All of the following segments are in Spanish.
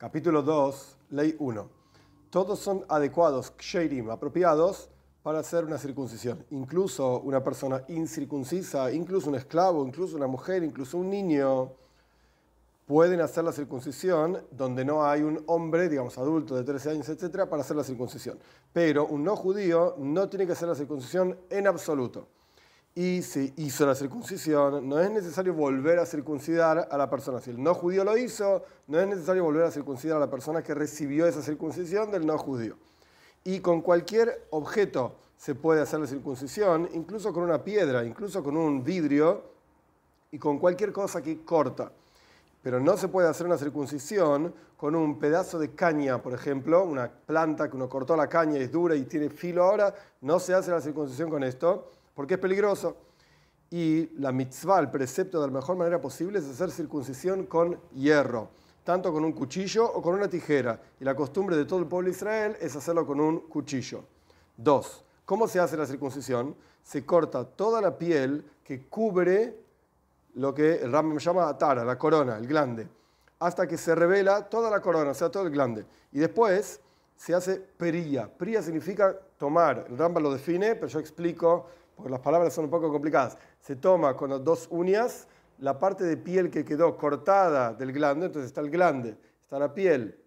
Capítulo 2, Ley 1. Todos son adecuados, ksherim, apropiados para hacer una circuncisión. Incluso una persona incircuncisa, incluso un esclavo, incluso una mujer, incluso un niño, pueden hacer la circuncisión donde no hay un hombre, digamos adulto de 13 años, etcétera, para hacer la circuncisión. Pero un no judío no tiene que hacer la circuncisión en absoluto y se hizo la circuncisión, no es necesario volver a circuncidar a la persona. Si el no judío lo hizo, no es necesario volver a circuncidar a la persona que recibió esa circuncisión del no judío. Y con cualquier objeto se puede hacer la circuncisión, incluso con una piedra, incluso con un vidrio y con cualquier cosa que corta. Pero no se puede hacer una circuncisión con un pedazo de caña, por ejemplo, una planta que uno cortó la caña y es dura y tiene filo ahora, no se hace la circuncisión con esto porque es peligroso. Y la mitzvah, el precepto de la mejor manera posible es hacer circuncisión con hierro, tanto con un cuchillo o con una tijera. Y la costumbre de todo el pueblo de Israel es hacerlo con un cuchillo. Dos, ¿cómo se hace la circuncisión? Se corta toda la piel que cubre lo que el Rambam llama atara, la corona, el glande, hasta que se revela toda la corona, o sea, todo el glande. Y después se hace perilla. Perilla significa tomar. El Rambam lo define, pero yo explico porque las palabras son un poco complicadas, se toma con dos uñas la parte de piel que quedó cortada del glande, entonces está el glande, está la piel,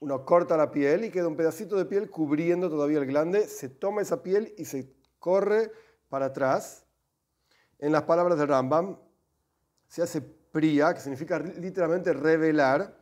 uno corta la piel y queda un pedacito de piel cubriendo todavía el glande, se toma esa piel y se corre para atrás. En las palabras de Rambam se hace pria, que significa literalmente revelar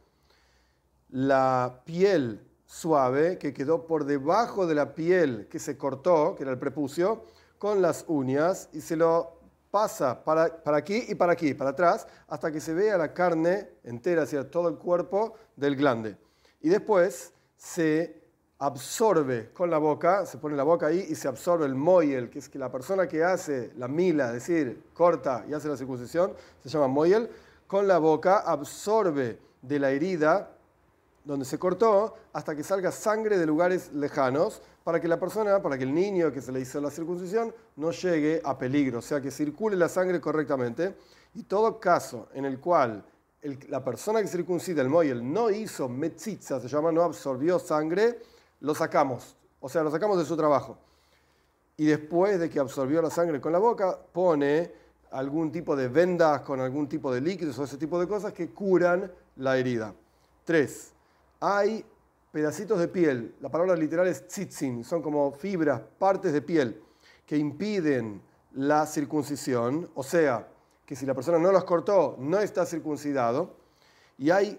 la piel suave que quedó por debajo de la piel que se cortó, que era el prepucio, con las uñas y se lo pasa para, para, aquí y para aquí, para atrás, hasta que se vea la carne entera, hacia todo el cuerpo del glande. Y después se absorbe con la boca, se pone la boca ahí y se absorbe el moyel, que es que la persona que hace la mila, es decir, corta y hace la circuncisión, se llama moyel, con la boca absorbe de la herida donde se cortó hasta que salga sangre de lugares lejanos para que la persona, para que el niño que se le hizo la circuncisión no llegue a peligro, o sea, que circule la sangre correctamente. Y todo caso en el cual la persona que circuncida el moyel no hizo metzitza, se llama, no absorbió sangre, lo sacamos, o sea, lo sacamos de su trabajo. Y después de que absorbió la sangre con la boca, pone algún tipo de vendas con algún tipo de líquidos o ese tipo de cosas que curan la herida. Tres, hay pedacitos de piel, la palabra literal es tzitzin, son como fibras, partes de piel que impiden la circuncisión, o sea, que si la persona no los cortó, no está circuncidado, y hay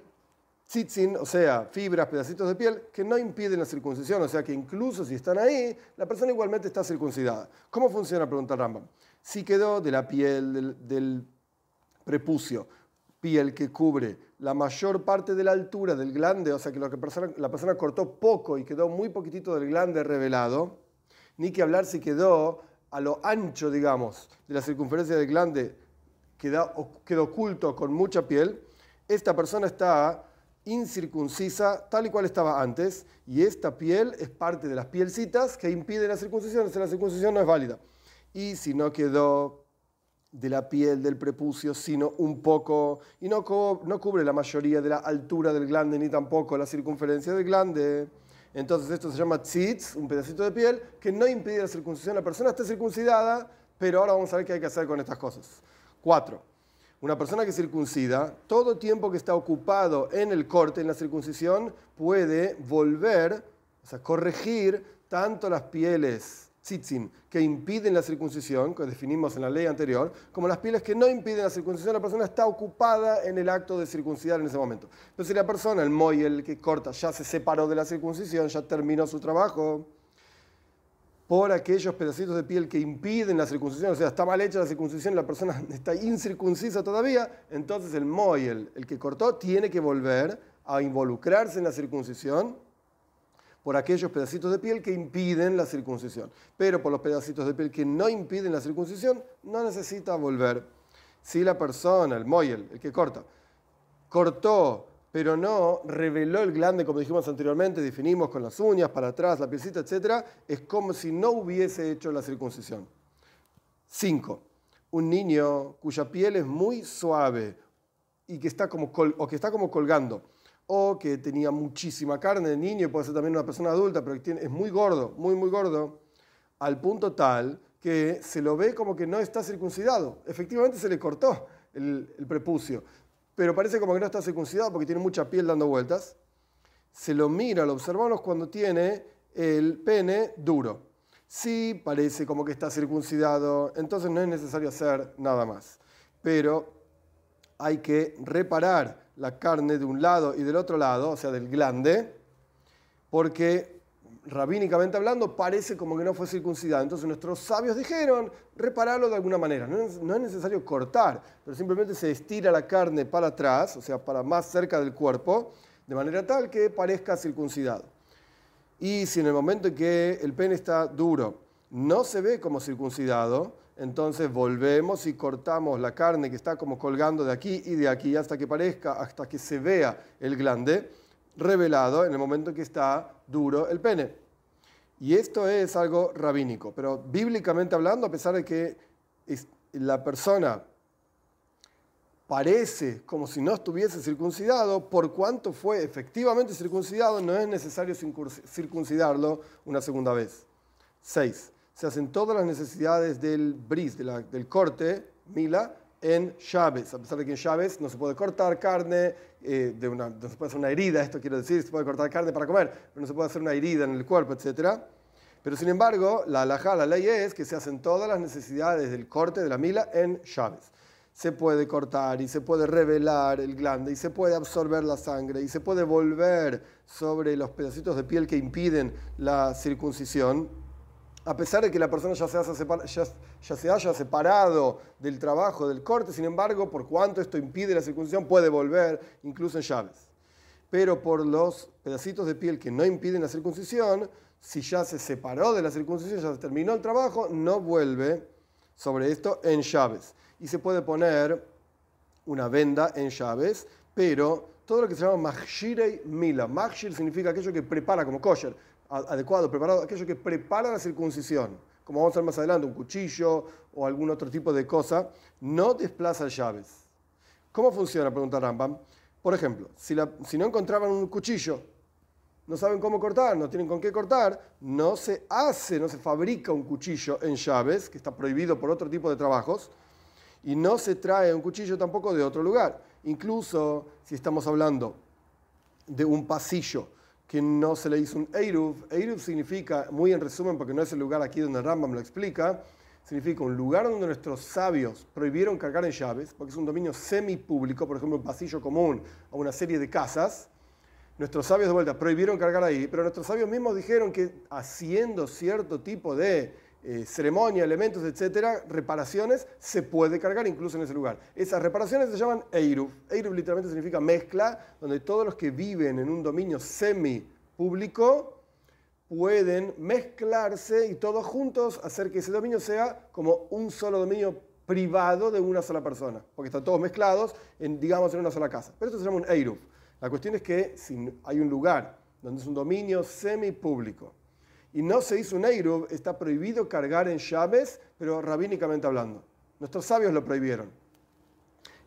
tzitzin, o sea, fibras, pedacitos de piel, que no impiden la circuncisión, o sea que incluso si están ahí, la persona igualmente está circuncidada. ¿Cómo funciona? Pregunta Rambam. Si quedó de la piel, del, del prepucio, piel que cubre la mayor parte de la altura del glande, o sea que, lo que la persona cortó poco y quedó muy poquitito del glande revelado, ni que hablar si quedó a lo ancho, digamos, de la circunferencia del glande, quedó, quedó oculto con mucha piel, esta persona está incircuncisa tal y cual estaba antes, y esta piel es parte de las pielcitas que impiden la circuncisión, o sea, la circuncisión no es válida. Y si no quedó de la piel del prepucio, sino un poco, y no, no cubre la mayoría de la altura del glande, ni tampoco la circunferencia del glande. Entonces esto se llama tzitz, un pedacito de piel, que no impide la circuncisión. La persona está circuncidada, pero ahora vamos a ver qué hay que hacer con estas cosas. Cuatro. Una persona que circuncida, todo tiempo que está ocupado en el corte, en la circuncisión, puede volver, o sea, corregir tanto las pieles tzitzin, que impiden la circuncisión, que definimos en la ley anterior, como las pieles que no impiden la circuncisión, la persona está ocupada en el acto de circuncidar en ese momento. Si la persona, el moy, el que corta, ya se separó de la circuncisión, ya terminó su trabajo, por aquellos pedacitos de piel que impiden la circuncisión, o sea, está mal hecha la circuncisión la persona está incircuncisa todavía, entonces el moy, el que cortó, tiene que volver a involucrarse en la circuncisión por aquellos pedacitos de piel que impiden la circuncisión. Pero por los pedacitos de piel que no impiden la circuncisión, no necesita volver. Si la persona, el moyel, el que corta, cortó, pero no reveló el glande, como dijimos anteriormente, definimos con las uñas, para atrás, la pielcita, etc., es como si no hubiese hecho la circuncisión. 5. Un niño cuya piel es muy suave y que está como o que está como colgando o que tenía muchísima carne de niño, puede ser también una persona adulta, pero que es muy gordo, muy, muy gordo, al punto tal que se lo ve como que no está circuncidado. Efectivamente se le cortó el, prepucio, pero parece como que no está circuncidado porque tiene mucha piel dando vueltas. Se lo mira, lo observamos cuando tiene el pene duro. Si parece como que está circuncidado, entonces no es necesario hacer nada más. Pero hay que reparar la carne de un lado y del otro lado, o sea, del glande, porque rabínicamente hablando parece como que no fue circuncidado. Entonces nuestros sabios dijeron, repararlo de alguna manera. No es, no es necesario cortar, pero simplemente se estira la carne para atrás, o sea, para más cerca del cuerpo, de manera tal que parezca circuncidado. Y si en el momento en que el pene está duro no se ve como circuncidado, entonces volvemos y cortamos la carne que está como colgando de aquí y de aquí hasta que parezca, hasta que se vea el glande revelado en el momento en que está duro el pene. Y esto es algo rabínico, pero bíblicamente hablando, a pesar de que la persona parece como si no estuviese circuncidado, por cuanto fue efectivamente circuncidado, no es necesario circuncidarlo una segunda vez. 6 se hacen todas las necesidades del bris, del corte, mila, en llaves. A pesar de que en llaves no se puede cortar carne, eh, no se puede hacer una herida, esto quiero decir, se puede cortar carne para comer, pero no se puede hacer una herida en el cuerpo, etc. Pero sin embargo, la alajá, la ley es que se hacen todas las necesidades del corte de la mila en llaves. Se puede cortar y se puede revelar el glande y se puede absorber la sangre y se puede volver sobre los pedacitos de piel que impiden la circuncisión a pesar de que la persona ya se, haya separado del trabajo, del corte, sin embargo, por cuanto esto impide la circuncisión, puede volver incluso en llaves. Pero por los pedacitos de piel que no impiden la circuncisión, si ya se separó de la circuncisión, ya se terminó el trabajo, no vuelve sobre esto en llaves. Y se puede poner una venda en llaves, pero todo lo que se llama machirei mila. Machir significa aquello que prepara como kosher adecuado, preparado, aquello que prepara la circuncisión, como vamos a ver más adelante, un cuchillo o algún otro tipo de cosa, no desplaza llaves. ¿Cómo funciona? Pregunta Rambam. Por ejemplo, si, si no encontraban un cuchillo, no saben cómo cortar, no tienen con qué cortar, no se hace, no se fabrica un cuchillo en llaves, que está prohibido por otro tipo de trabajos, y no se trae un cuchillo tampoco de otro lugar. Incluso si estamos hablando de un pasillo que no se le hizo un Eiruv. Eiruv significa, muy en resumen, porque no es el lugar aquí donde Rambam lo explica, significa un lugar donde nuestros sabios prohibieron cargar en llaves, porque es un dominio semipúblico, por ejemplo, un pasillo común o una serie de casas. Nuestros sabios de vuelta prohibieron cargar ahí, pero nuestros sabios mismos dijeron que haciendo cierto tipo de eh, ceremonia, elementos, etcétera, reparaciones, se puede cargar incluso en ese lugar. Esas reparaciones se llaman Eiruf. Eiruf literalmente significa mezcla, donde todos los que viven en un dominio semi-público pueden mezclarse y todos juntos hacer que ese dominio sea como un solo dominio privado de una sola persona, porque están todos mezclados, en, digamos, en una sola casa. Pero esto se llama un Eiruf. La cuestión es que si hay un lugar donde es un dominio semi-público, y no se hizo un Eirub, está prohibido cargar en llaves, pero rabínicamente hablando. Nuestros sabios lo prohibieron.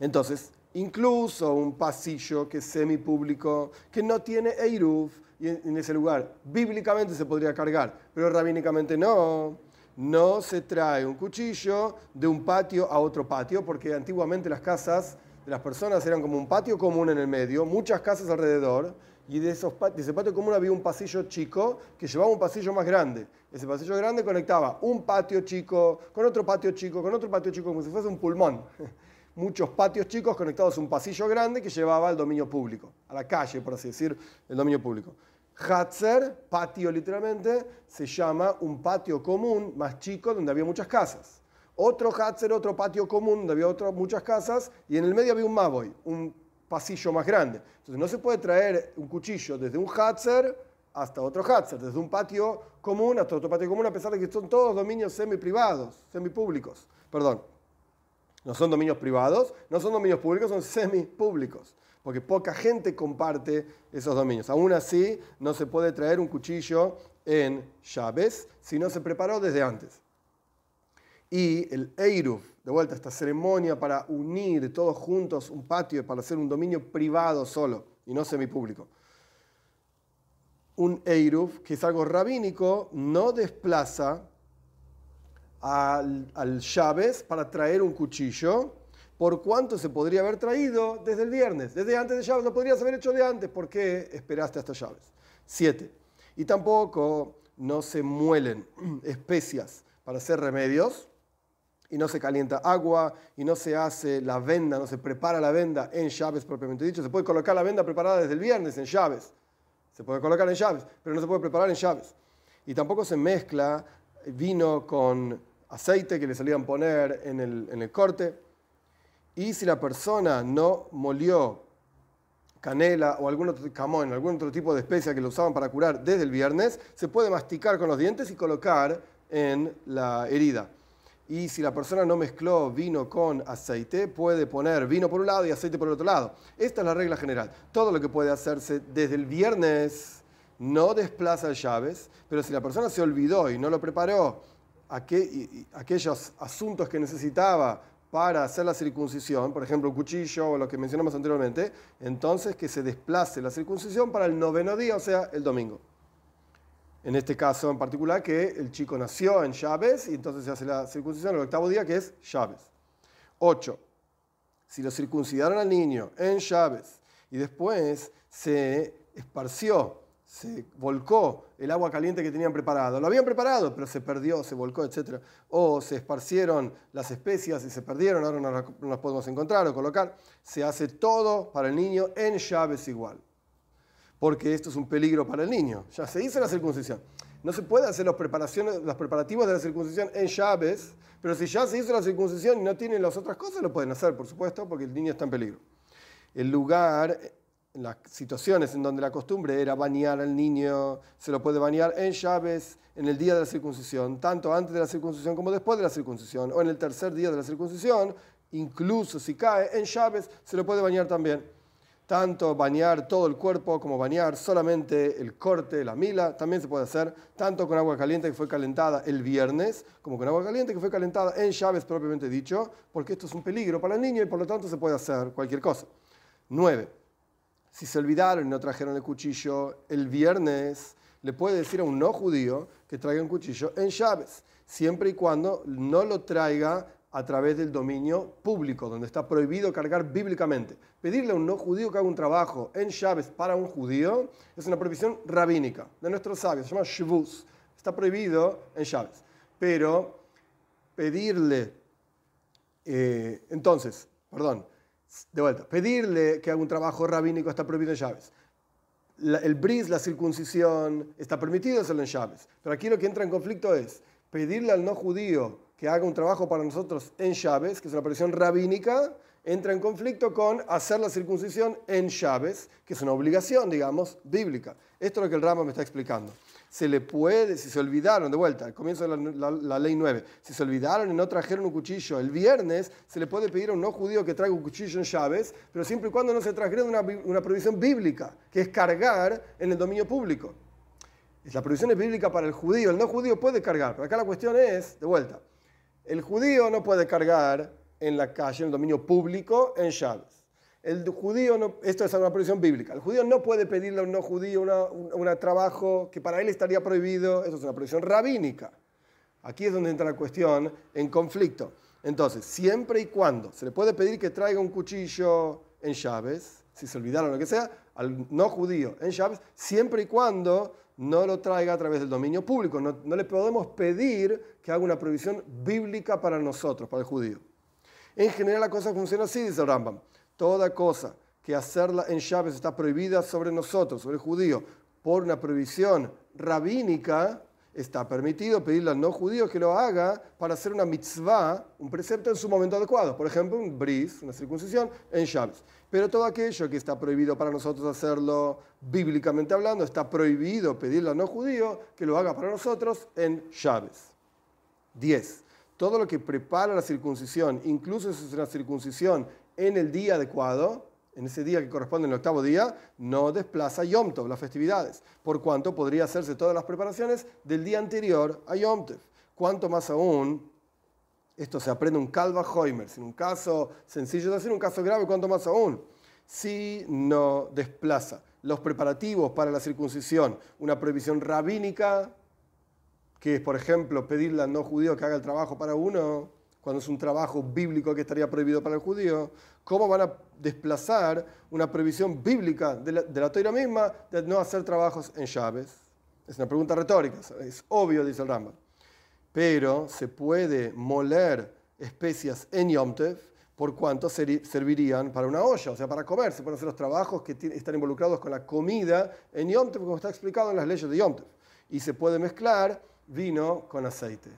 Entonces, incluso un pasillo que es semipúblico, que no tiene Eirub, y en ese lugar bíblicamente se podría cargar, pero rabínicamente no. No se trae un cuchillo de un patio a otro patio, porque antiguamente las casas de las personas eran como un patio común en el medio, muchas casas alrededor, y de, esos, de ese patio común había un pasillo chico que llevaba un pasillo más grande. Ese pasillo grande conectaba un patio chico con otro patio chico, con otro patio chico, como si fuese un pulmón. Muchos patios chicos conectados a un pasillo grande que llevaba al dominio público, a la calle, por así decir, el dominio público. Hatzer, patio literalmente, se llama un patio común más chico donde había muchas casas. Otro Hatzer, otro patio común donde había otras muchas casas y en el medio había un Maboy, un pasillo más grande. Entonces no se puede traer un cuchillo desde un Hatzer hasta otro Hatzer, desde un patio común hasta otro patio común, a pesar de que son todos dominios semi-privados, semi-públicos. Perdón, no son dominios privados, no son dominios públicos, son semi-públicos, porque poca gente comparte esos dominios. Aún así, no se puede traer un cuchillo en llaves si no se preparó desde antes. Y el Eiruf, de vuelta, esta ceremonia para unir todos juntos un patio, para hacer un dominio privado solo y no semipúblico. Un Eiruf, que es algo rabínico, no desplaza al, al llaves para traer un cuchillo, por cuánto se podría haber traído desde el viernes. Desde antes de llaves lo podrías haber hecho de antes. ¿Por qué esperaste hasta llaves? Siete. Y tampoco no se muelen especias para hacer remedios y no se calienta agua y no se hace la venda, no se prepara la venda en llaves propiamente dicho. Se puede colocar la venda preparada desde el viernes en llaves. Se puede colocar en llaves, pero no se puede preparar en llaves. Y tampoco se mezcla vino con aceite que le solían poner en el, en el corte. Y si la persona no molió canela o algún otro camón, algún otro tipo de especia que lo usaban para curar desde el viernes, se puede masticar con los dientes y colocar en la herida. Y si la persona no mezcló vino con aceite, puede poner vino por un lado y aceite por el otro lado. Esta es la regla general. Todo lo que puede hacerse desde el viernes no desplaza llaves, pero si la persona se olvidó y no lo preparó, aquellos asuntos que necesitaba para hacer la circuncisión, por ejemplo, un cuchillo o lo que mencionamos anteriormente, entonces que se desplace la circuncisión para el noveno día, o sea, el domingo. En este caso en particular, que el chico nació en Chávez y entonces se hace la circuncisión el octavo día, que es Chávez. 8. Si lo circuncidaron al niño en Chávez y después se esparció se volcó el agua caliente que tenían preparado. Lo habían preparado, pero se perdió, se volcó, etc. O se esparcieron las especias y se perdieron, ahora no las, podemos encontrar o colocar. Se hace todo para el niño en llaves igual. Porque esto es un peligro para el niño. Ya se hizo la circuncisión. No se puede hacer los, preparaciones, los preparativos de la circuncisión en llaves, pero si ya se hizo la circuncisión y no tienen las otras cosas, lo pueden hacer, por supuesto, porque el niño está en peligro. El lugar las situaciones en donde la costumbre era bañar al niño, se lo puede bañar en llaves en el día de la circuncisión, tanto antes de la circuncisión como después de la circuncisión, o en el tercer día de la circuncisión, incluso si cae en llaves, se lo puede bañar también. Tanto bañar todo el cuerpo como bañar solamente el corte, la mila, también se puede hacer, tanto con agua caliente que fue calentada el viernes, como con agua caliente que fue calentada en llaves propiamente dicho, porque esto es un peligro para el niño y por lo tanto se puede hacer cualquier cosa. 9 si se olvidaron y no trajeron el cuchillo el viernes, le puede decir a un no judío que traiga un cuchillo en llaves, siempre y cuando no lo traiga a través del dominio público, donde está prohibido cargar bíblicamente. Pedirle a un no judío que haga un trabajo en llaves para un judío es una prohibición rabínica de nuestros sabios, se llama shvus, está prohibido en llaves. Pero pedirle, eh, entonces, perdón, de vuelta, pedirle que haga un trabajo rabínico está prohibido en llaves. el bris, la circuncisión, está permitido hacerlo en llaves. Pero aquí lo que entra en conflicto es pedirle al no judío que haga un trabajo para nosotros en llaves, que es una presión rabínica, entra en conflicto con hacer la circuncisión en llaves, que es una obligación, digamos, bíblica. Esto es lo que el Rama me está explicando se le puede, si se olvidaron, de vuelta, al comienzo de la, ley 9, si se olvidaron y no trajeron un cuchillo el viernes, se le puede pedir a un no judío que traiga un cuchillo en llaves, pero siempre y cuando no se trajeron una, una prohibición bíblica, que es cargar en el dominio público. La prohibición es bíblica para el judío, el no judío puede cargar, pero acá la cuestión es, de vuelta, el judío no puede cargar en la calle, en el dominio público, en llaves. El judío, no, esto es una prohibición bíblica, el judío no puede pedirle a un no judío un trabajo que para él estaría prohibido, eso es una prohibición rabínica. Aquí es donde entra la cuestión en conflicto. Entonces, siempre y cuando se le puede pedir que traiga un cuchillo en llaves, si se olvidaron lo que sea, al no judío en llaves, siempre y cuando no lo traiga a través del dominio público. No, no le podemos pedir que haga una prohibición bíblica para nosotros, para el judío. En general la cosa funciona así, dice Rambam toda cosa que hacerla en llaves está prohibida sobre nosotros, sobre el judío, por una prohibición rabínica, está permitido pedirle al no judío que lo haga para hacer una mitzvah, un precepto en su momento adecuado. Por ejemplo, un bris, una circuncisión en llaves. Pero todo aquello que está prohibido para nosotros hacerlo bíblicamente hablando, está prohibido pedirle al no judío que lo haga para nosotros en llaves. 10. Todo lo que prepara la circuncisión, incluso si es una circuncisión en el día adecuado, en ese día que corresponde al octavo día, no desplaza Yom Tov, las festividades, por cuanto podría hacerse todas las preparaciones del día anterior a Yom Tov. Cuanto más aún, esto se aprende un Calva Hoimer, en un caso sencillo de hacer, un caso grave, cuanto más aún. si no desplaza los preparativos para la circuncisión, una prohibición rabínica, que es, por ejemplo, pedirle al no judío que haga el trabajo para uno, cuando es un trabajo bíblico que estaría prohibido para el judío, ¿cómo van a desplazar una prohibición bíblica de la, de misma de no hacer trabajos en llaves? Es una pregunta retórica, es obvio, dice el Rambam. Pero se puede moler especias en Yom por cuanto servirían para una olla, o sea, para comer. Se pueden hacer los trabajos que están involucrados con la comida en Yom como está explicado en las leyes de Yom Y se puede mezclar vino con aceite.